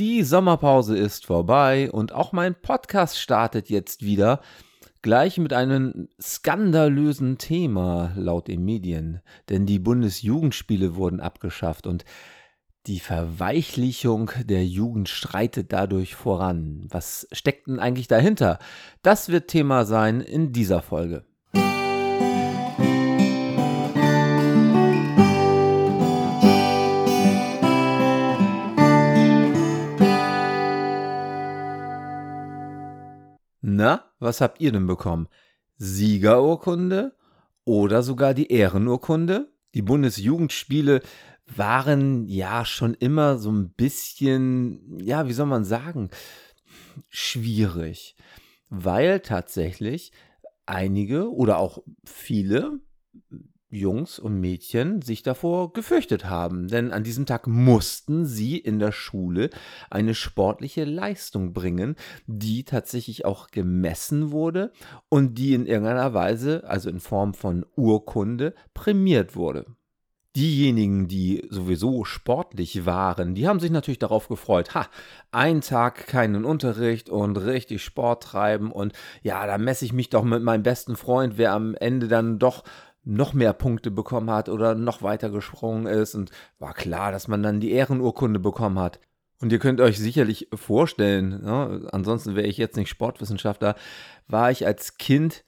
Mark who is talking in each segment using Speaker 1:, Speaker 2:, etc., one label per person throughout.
Speaker 1: Die Sommerpause ist vorbei und auch mein Podcast startet jetzt wieder. Gleich mit einem skandalösen Thema laut den Medien. Denn die Bundesjugendspiele wurden abgeschafft und die Verweichlichung der Jugend streitet dadurch voran. Was steckt denn eigentlich dahinter? Das wird Thema sein in dieser Folge. Na, was habt ihr denn bekommen? Siegerurkunde oder sogar die Ehrenurkunde? Die Bundesjugendspiele waren ja schon immer so ein bisschen, ja, wie soll man sagen, schwierig, weil tatsächlich einige oder auch viele Jungs und Mädchen sich davor gefürchtet haben, denn an diesem Tag mussten sie in der Schule eine sportliche Leistung bringen, die tatsächlich auch gemessen wurde und die in irgendeiner Weise, also in Form von Urkunde, prämiert wurde. Diejenigen, die sowieso sportlich waren, die haben sich natürlich darauf gefreut. Ha, ein Tag keinen Unterricht und richtig Sport treiben und ja, da messe ich mich doch mit meinem besten Freund, wer am Ende dann doch noch mehr Punkte bekommen hat oder noch weiter gesprungen ist und war klar, dass man dann die Ehrenurkunde bekommen hat. Und ihr könnt euch sicherlich vorstellen, ne, ansonsten wäre ich jetzt nicht Sportwissenschaftler, war ich als Kind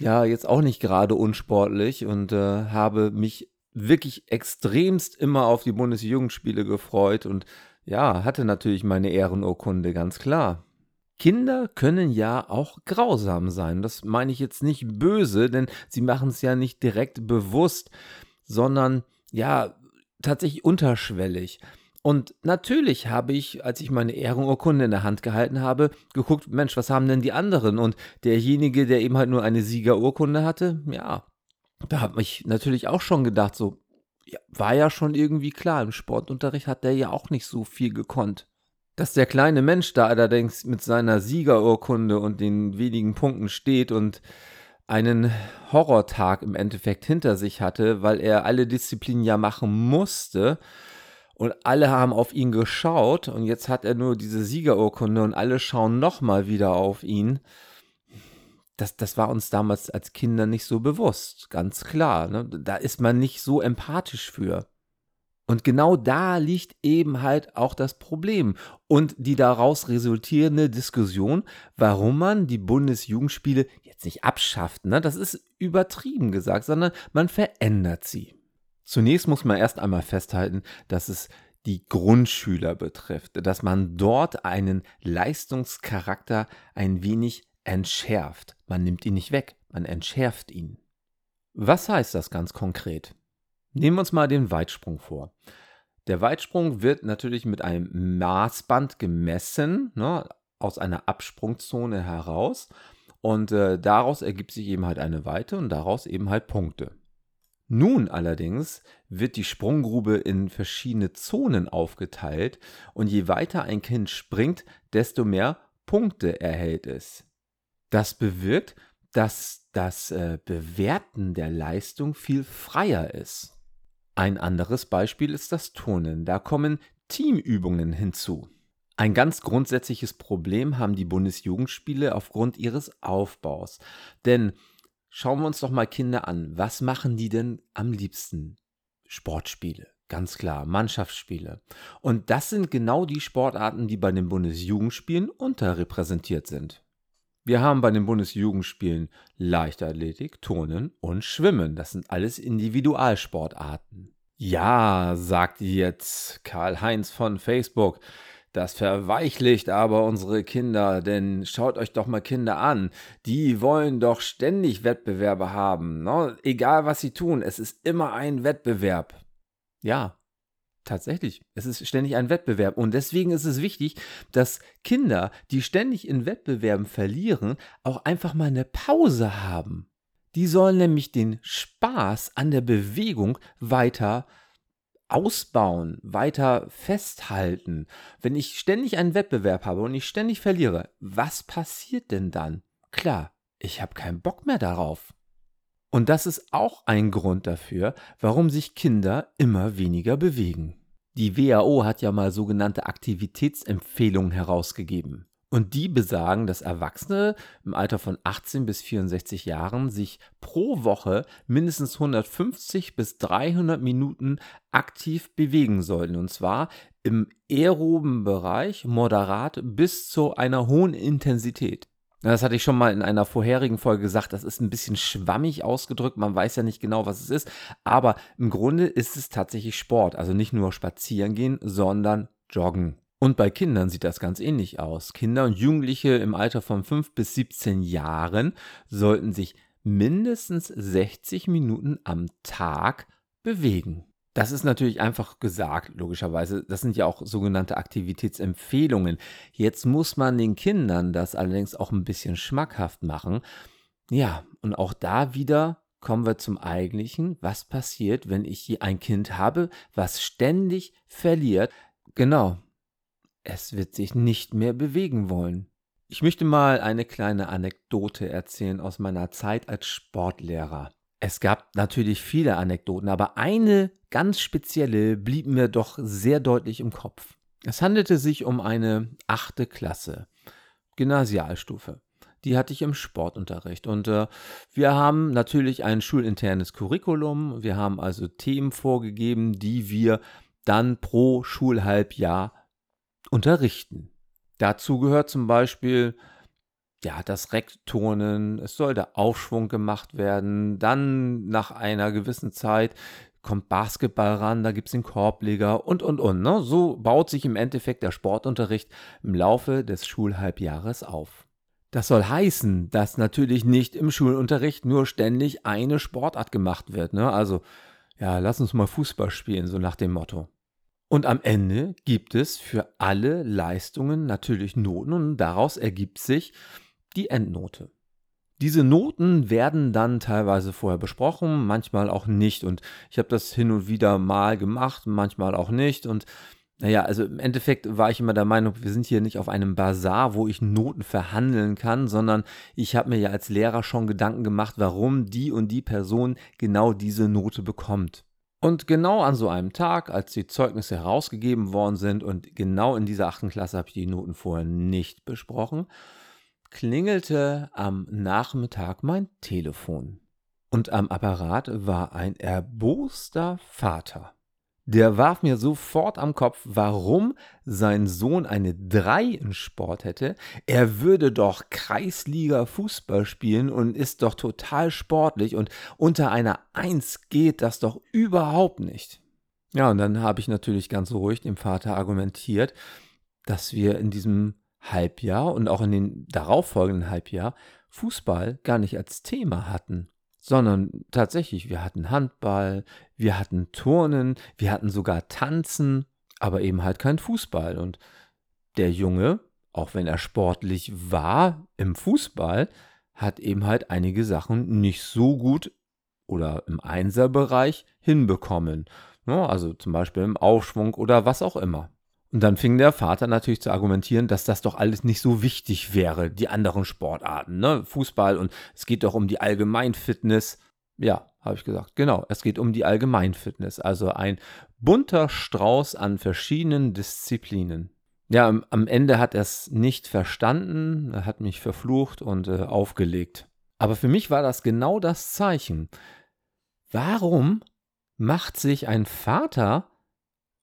Speaker 1: ja jetzt auch nicht gerade unsportlich und äh, habe mich wirklich extremst immer auf die Bundesjugendspiele gefreut und ja, hatte natürlich meine Ehrenurkunde, ganz klar. Kinder können ja auch grausam sein. Das meine ich jetzt nicht böse, denn sie machen es ja nicht direkt bewusst, sondern ja, tatsächlich unterschwellig. Und natürlich habe ich, als ich meine Ehrenurkunde in der Hand gehalten habe, geguckt, Mensch, was haben denn die anderen? Und derjenige, der eben halt nur eine Siegerurkunde hatte, ja, da habe ich natürlich auch schon gedacht, so, ja, war ja schon irgendwie klar, im Sportunterricht hat der ja auch nicht so viel gekonnt. Dass der kleine Mensch da allerdings mit seiner Siegerurkunde und den wenigen Punkten steht und einen Horrortag im Endeffekt hinter sich hatte, weil er alle Disziplinen ja machen musste und alle haben auf ihn geschaut und jetzt hat er nur diese Siegerurkunde und alle schauen nochmal wieder auf ihn das, das war uns damals als Kinder nicht so bewusst, ganz klar. Ne? Da ist man nicht so empathisch für. Und genau da liegt eben halt auch das Problem und die daraus resultierende Diskussion, warum man die Bundesjugendspiele jetzt nicht abschafft. Ne? Das ist übertrieben gesagt, sondern man verändert sie. Zunächst muss man erst einmal festhalten, dass es die Grundschüler betrifft, dass man dort einen Leistungscharakter ein wenig entschärft. Man nimmt ihn nicht weg, man entschärft ihn. Was heißt das ganz konkret? Nehmen wir uns mal den Weitsprung vor. Der Weitsprung wird natürlich mit einem Maßband gemessen, ne, aus einer Absprungzone heraus. Und äh, daraus ergibt sich eben halt eine Weite und daraus eben halt Punkte. Nun allerdings wird die Sprunggrube in verschiedene Zonen aufgeteilt und je weiter ein Kind springt, desto mehr Punkte erhält es. Das bewirkt, dass das äh, Bewerten der Leistung viel freier ist. Ein anderes Beispiel ist das Turnen. Da kommen Teamübungen hinzu. Ein ganz grundsätzliches Problem haben die Bundesjugendspiele aufgrund ihres Aufbaus. Denn schauen wir uns doch mal Kinder an. Was machen die denn am liebsten? Sportspiele, ganz klar, Mannschaftsspiele. Und das sind genau die Sportarten, die bei den Bundesjugendspielen unterrepräsentiert sind. Wir haben bei den Bundesjugendspielen Leichtathletik, Turnen und Schwimmen. Das sind alles Individualsportarten. Ja, sagt jetzt Karl-Heinz von Facebook. Das verweichlicht aber unsere Kinder, denn schaut euch doch mal Kinder an. Die wollen doch ständig Wettbewerbe haben. Ne? Egal was sie tun, es ist immer ein Wettbewerb. Ja, Tatsächlich, es ist ständig ein Wettbewerb und deswegen ist es wichtig, dass Kinder, die ständig in Wettbewerben verlieren, auch einfach mal eine Pause haben. Die sollen nämlich den Spaß an der Bewegung weiter ausbauen, weiter festhalten. Wenn ich ständig einen Wettbewerb habe und ich ständig verliere, was passiert denn dann? Klar, ich habe keinen Bock mehr darauf. Und das ist auch ein Grund dafür, warum sich Kinder immer weniger bewegen. Die WHO hat ja mal sogenannte Aktivitätsempfehlungen herausgegeben. Und die besagen, dass Erwachsene im Alter von 18 bis 64 Jahren sich pro Woche mindestens 150 bis 300 Minuten aktiv bewegen sollten. Und zwar im aeroben Bereich moderat bis zu einer hohen Intensität. Das hatte ich schon mal in einer vorherigen Folge gesagt. Das ist ein bisschen schwammig ausgedrückt. Man weiß ja nicht genau, was es ist. Aber im Grunde ist es tatsächlich Sport. Also nicht nur spazieren gehen, sondern joggen. Und bei Kindern sieht das ganz ähnlich aus. Kinder und Jugendliche im Alter von 5 bis 17 Jahren sollten sich mindestens 60 Minuten am Tag bewegen. Das ist natürlich einfach gesagt, logischerweise. Das sind ja auch sogenannte Aktivitätsempfehlungen. Jetzt muss man den Kindern das allerdings auch ein bisschen schmackhaft machen. Ja, und auch da wieder kommen wir zum eigentlichen. Was passiert, wenn ich ein Kind habe, was ständig verliert? Genau, es wird sich nicht mehr bewegen wollen. Ich möchte mal eine kleine Anekdote erzählen aus meiner Zeit als Sportlehrer. Es gab natürlich viele Anekdoten, aber eine ganz spezielle blieb mir doch sehr deutlich im Kopf. Es handelte sich um eine achte Klasse, Gymnasialstufe. Die hatte ich im Sportunterricht. Und äh, wir haben natürlich ein schulinternes Curriculum. Wir haben also Themen vorgegeben, die wir dann pro Schulhalbjahr unterrichten. Dazu gehört zum Beispiel ja, das Reckturnen, es soll der Aufschwung gemacht werden, dann nach einer gewissen Zeit kommt Basketball ran, da gibt es den Korbleger und, und, und. Ne? So baut sich im Endeffekt der Sportunterricht im Laufe des Schulhalbjahres auf. Das soll heißen, dass natürlich nicht im Schulunterricht nur ständig eine Sportart gemacht wird. Ne? Also, ja, lass uns mal Fußball spielen, so nach dem Motto. Und am Ende gibt es für alle Leistungen natürlich Noten und daraus ergibt sich die Endnote. Diese Noten werden dann teilweise vorher besprochen, manchmal auch nicht. Und ich habe das hin und wieder mal gemacht, manchmal auch nicht. Und naja, also im Endeffekt war ich immer der Meinung, wir sind hier nicht auf einem Bazar, wo ich Noten verhandeln kann, sondern ich habe mir ja als Lehrer schon Gedanken gemacht, warum die und die Person genau diese Note bekommt. Und genau an so einem Tag, als die Zeugnisse herausgegeben worden sind und genau in dieser achten Klasse habe ich die Noten vorher nicht besprochen, klingelte am Nachmittag mein Telefon. Und am Apparat war ein erboster Vater. Der warf mir sofort am Kopf, warum sein Sohn eine 3 in Sport hätte. Er würde doch Kreisliga Fußball spielen und ist doch total sportlich und unter einer 1 geht das doch überhaupt nicht. Ja, und dann habe ich natürlich ganz ruhig dem Vater argumentiert, dass wir in diesem Halbjahr und auch in den darauffolgenden Halbjahr Fußball gar nicht als Thema hatten, sondern tatsächlich, wir hatten Handball, wir hatten Turnen, wir hatten sogar Tanzen, aber eben halt kein Fußball. Und der Junge, auch wenn er sportlich war im Fußball, hat eben halt einige Sachen nicht so gut oder im Einserbereich hinbekommen. Ne, also zum Beispiel im Aufschwung oder was auch immer. Und dann fing der Vater natürlich zu argumentieren, dass das doch alles nicht so wichtig wäre, die anderen Sportarten, ne? Fußball und es geht doch um die Allgemeinfitness. Ja, habe ich gesagt, genau, es geht um die Allgemeinfitness, also ein bunter Strauß an verschiedenen Disziplinen. Ja, am, Ende hat er es nicht verstanden, er hat mich verflucht und äh, aufgelegt. Aber für mich war das genau das Zeichen. Warum macht sich ein Vater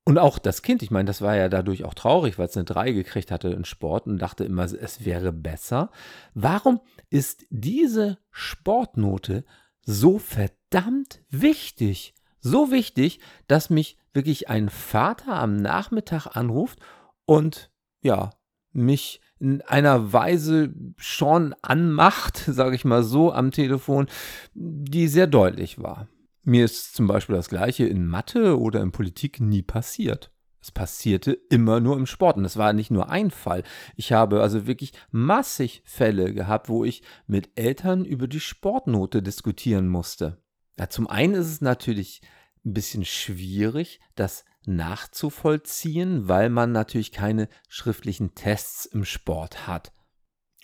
Speaker 1: und auch das Kind, ich meine, das war ja dadurch auch traurig, weil es eine 3 gekriegt hatte in Sport und dachte immer, es wäre besser. Warum ist diese Sportnote so verdammt wichtig? So wichtig, dass mich wirklich ein Vater am Nachmittag anruft und ja, mich in einer Weise schon anmacht, sage ich mal so, am Telefon, die sehr deutlich war. Mir ist zum Beispiel das Gleiche in Mathe oder in Politik nie passiert. Es passierte immer nur im Sport. Und es war nicht nur ein Fall. Ich habe also wirklich massig Fälle gehabt, wo ich mit Eltern über die Sportnote diskutieren musste. Ja, zum einen ist es natürlich ein bisschen schwierig, das nachzuvollziehen, weil man natürlich keine schriftlichen Tests im Sport hat.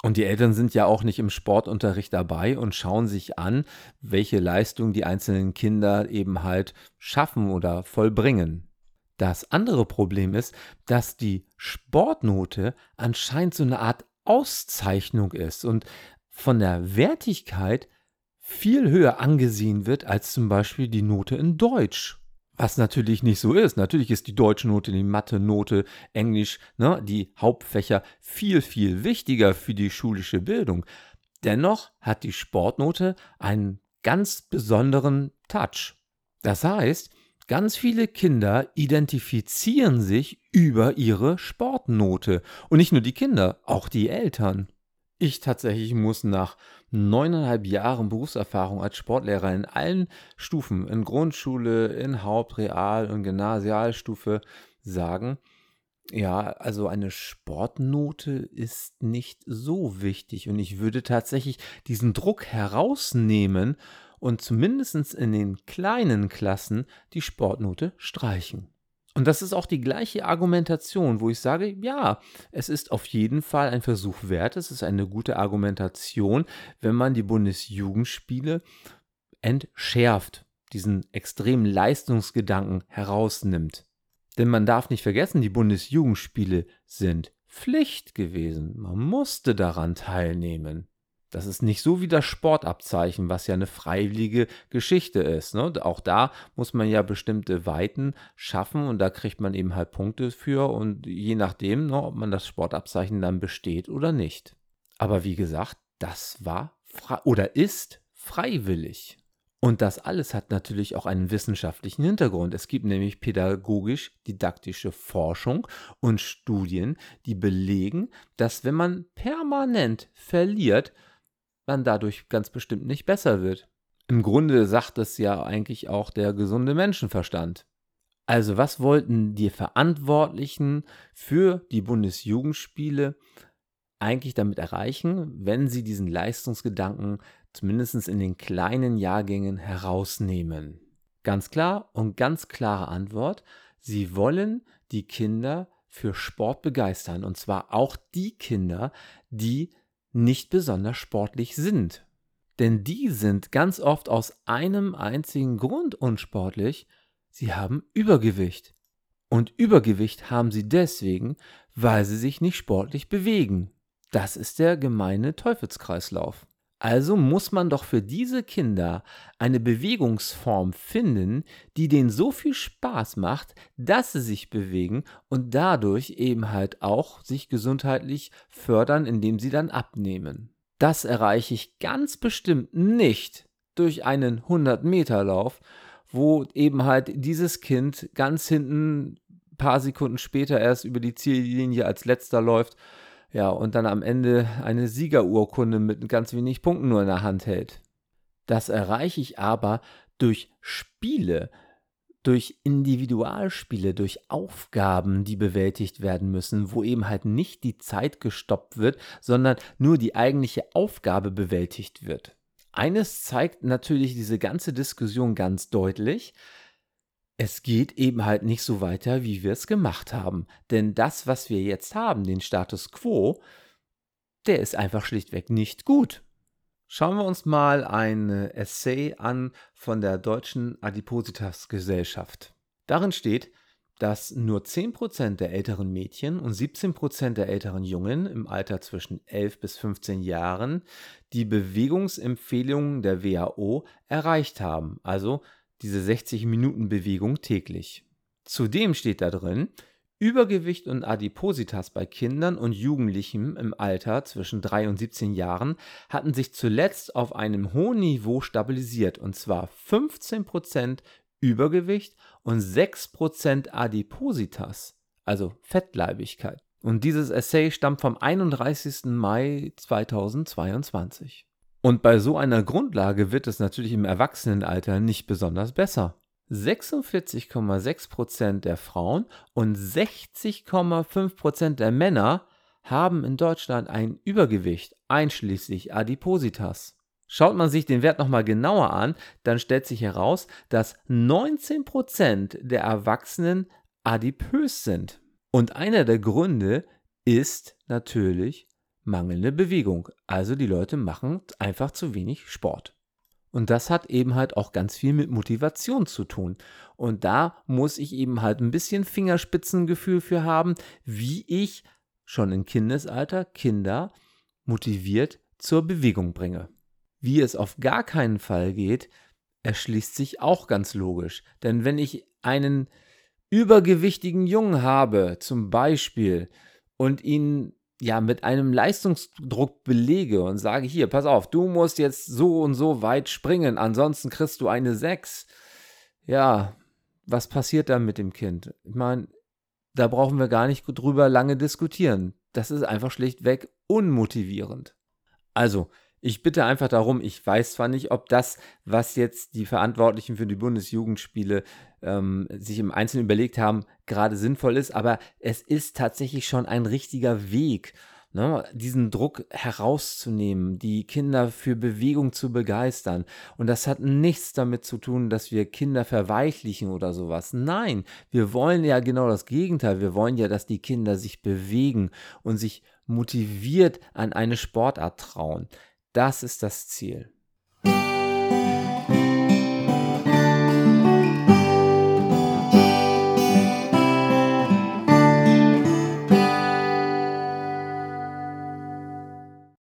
Speaker 1: Und die Eltern sind ja auch nicht im Sportunterricht dabei und schauen sich an, welche Leistung die einzelnen Kinder eben halt schaffen oder vollbringen. Das andere Problem ist, dass die Sportnote anscheinend so eine Art Auszeichnung ist und von der Wertigkeit viel höher angesehen wird als zum Beispiel die Note in Deutsch. Was natürlich nicht so ist. Natürlich ist die deutsche Note, die Mathe-Note, Englisch, ne, die Hauptfächer viel, viel wichtiger für die schulische Bildung. Dennoch hat die Sportnote einen ganz besonderen Touch. Das heißt, ganz viele Kinder identifizieren sich über ihre Sportnote. Und nicht nur die Kinder, auch die Eltern. Ich tatsächlich muss nach neuneinhalb Jahren Berufserfahrung als Sportlehrer in allen Stufen, in Grundschule, in Haupt-, Real- und Gymnasialstufe sagen, ja, also eine Sportnote ist nicht so wichtig und ich würde tatsächlich diesen Druck herausnehmen und zumindest in den kleinen Klassen die Sportnote streichen. Und das ist auch die gleiche Argumentation, wo ich sage, ja, es ist auf jeden Fall ein Versuch wert, es ist eine gute Argumentation, wenn man die Bundesjugendspiele entschärft, diesen extremen Leistungsgedanken herausnimmt. Denn man darf nicht vergessen, die Bundesjugendspiele sind Pflicht gewesen. Man musste daran teilnehmen. Das ist nicht so wie das Sportabzeichen, was ja eine freiwillige Geschichte ist. Ne? Auch da muss man ja bestimmte Weiten schaffen und da kriegt man eben halt Punkte für und je nachdem, ne, ob man das Sportabzeichen dann besteht oder nicht. Aber wie gesagt, das war oder ist freiwillig. Und das alles hat natürlich auch einen wissenschaftlichen Hintergrund. Es gibt nämlich pädagogisch-didaktische Forschung und Studien, die belegen, dass wenn man permanent verliert, man dadurch ganz bestimmt nicht besser wird. Im Grunde sagt es ja eigentlich auch der gesunde Menschenverstand. Also was wollten die Verantwortlichen für die Bundesjugendspiele eigentlich damit erreichen, wenn sie diesen Leistungsgedanken zumindest in den kleinen Jahrgängen herausnehmen? Ganz klar und ganz klare Antwort, sie wollen die Kinder für Sport begeistern und zwar auch die Kinder, die nicht besonders sportlich sind. Denn die sind ganz oft aus einem einzigen Grund unsportlich, sie haben Übergewicht. Und Übergewicht haben sie deswegen, weil sie sich nicht sportlich bewegen. Das ist der gemeine Teufelskreislauf. Also muss man doch für diese Kinder eine Bewegungsform finden, die denen so viel Spaß macht, dass sie sich bewegen und dadurch eben halt auch sich gesundheitlich fördern, indem sie dann abnehmen. Das erreiche ich ganz bestimmt nicht durch einen 100-Meter-Lauf, wo eben halt dieses Kind ganz hinten ein paar Sekunden später erst über die Ziellinie als letzter läuft ja, und dann am Ende eine Siegerurkunde mit ganz wenig Punkten nur in der Hand hält. Das erreiche ich aber durch Spiele, durch Individualspiele, durch Aufgaben, die bewältigt werden müssen, wo eben halt nicht die Zeit gestoppt wird, sondern nur die eigentliche Aufgabe bewältigt wird. Eines zeigt natürlich diese ganze Diskussion ganz deutlich, es geht eben halt nicht so weiter, wie wir es gemacht haben. Denn das, was wir jetzt haben, den Status quo, der ist einfach schlichtweg nicht gut. Schauen wir uns mal ein Essay an von der Deutschen Adipositas-Gesellschaft. Darin steht, dass nur 10% der älteren Mädchen und 17% der älteren Jungen im Alter zwischen 11 bis 15 Jahren die Bewegungsempfehlungen der WHO erreicht haben, also diese 60 Minuten Bewegung täglich. Zudem steht da drin, Übergewicht und Adipositas bei Kindern und Jugendlichen im Alter zwischen 3 und 17 Jahren hatten sich zuletzt auf einem hohen Niveau stabilisiert, und zwar 15% Übergewicht und 6% Adipositas, also Fettleibigkeit. Und dieses Essay stammt vom 31. Mai 2022. Und bei so einer Grundlage wird es natürlich im Erwachsenenalter nicht besonders besser. 46,6% der Frauen und 60,5% der Männer haben in Deutschland ein Übergewicht, einschließlich Adipositas. Schaut man sich den Wert nochmal genauer an, dann stellt sich heraus, dass 19% der Erwachsenen adipös sind. Und einer der Gründe ist natürlich mangelnde Bewegung. Also die Leute machen einfach zu wenig Sport. Und das hat eben halt auch ganz viel mit Motivation zu tun. Und da muss ich eben halt ein bisschen Fingerspitzengefühl für haben, wie ich schon im Kindesalter Kinder motiviert zur Bewegung bringe. Wie es auf gar keinen Fall geht, erschließt sich auch ganz logisch. Denn wenn ich einen übergewichtigen Jungen habe, zum Beispiel, und ihn ja mit einem Leistungsdruck belege und sage, hier, pass auf, du musst jetzt so und so weit springen, ansonsten kriegst du eine 6. Ja, was passiert dann mit dem Kind? Ich meine, da brauchen wir gar nicht drüber lange diskutieren. Das ist einfach schlichtweg unmotivierend. Also, ich bitte einfach darum, ich weiß zwar nicht, ob das, was jetzt die Verantwortlichen für die Bundesjugendspiele ähm, sich im Einzelnen überlegt haben, gerade sinnvoll ist, aber es ist tatsächlich schon ein richtiger Weg, ne, diesen Druck herauszunehmen, die Kinder für Bewegung zu begeistern. Und das hat nichts damit zu tun, dass wir Kinder verweichlichen oder sowas. Nein, wir wollen ja genau das Gegenteil. Wir wollen ja, dass die Kinder sich bewegen und sich motiviert an eine Sportart trauen. Das ist das Ziel.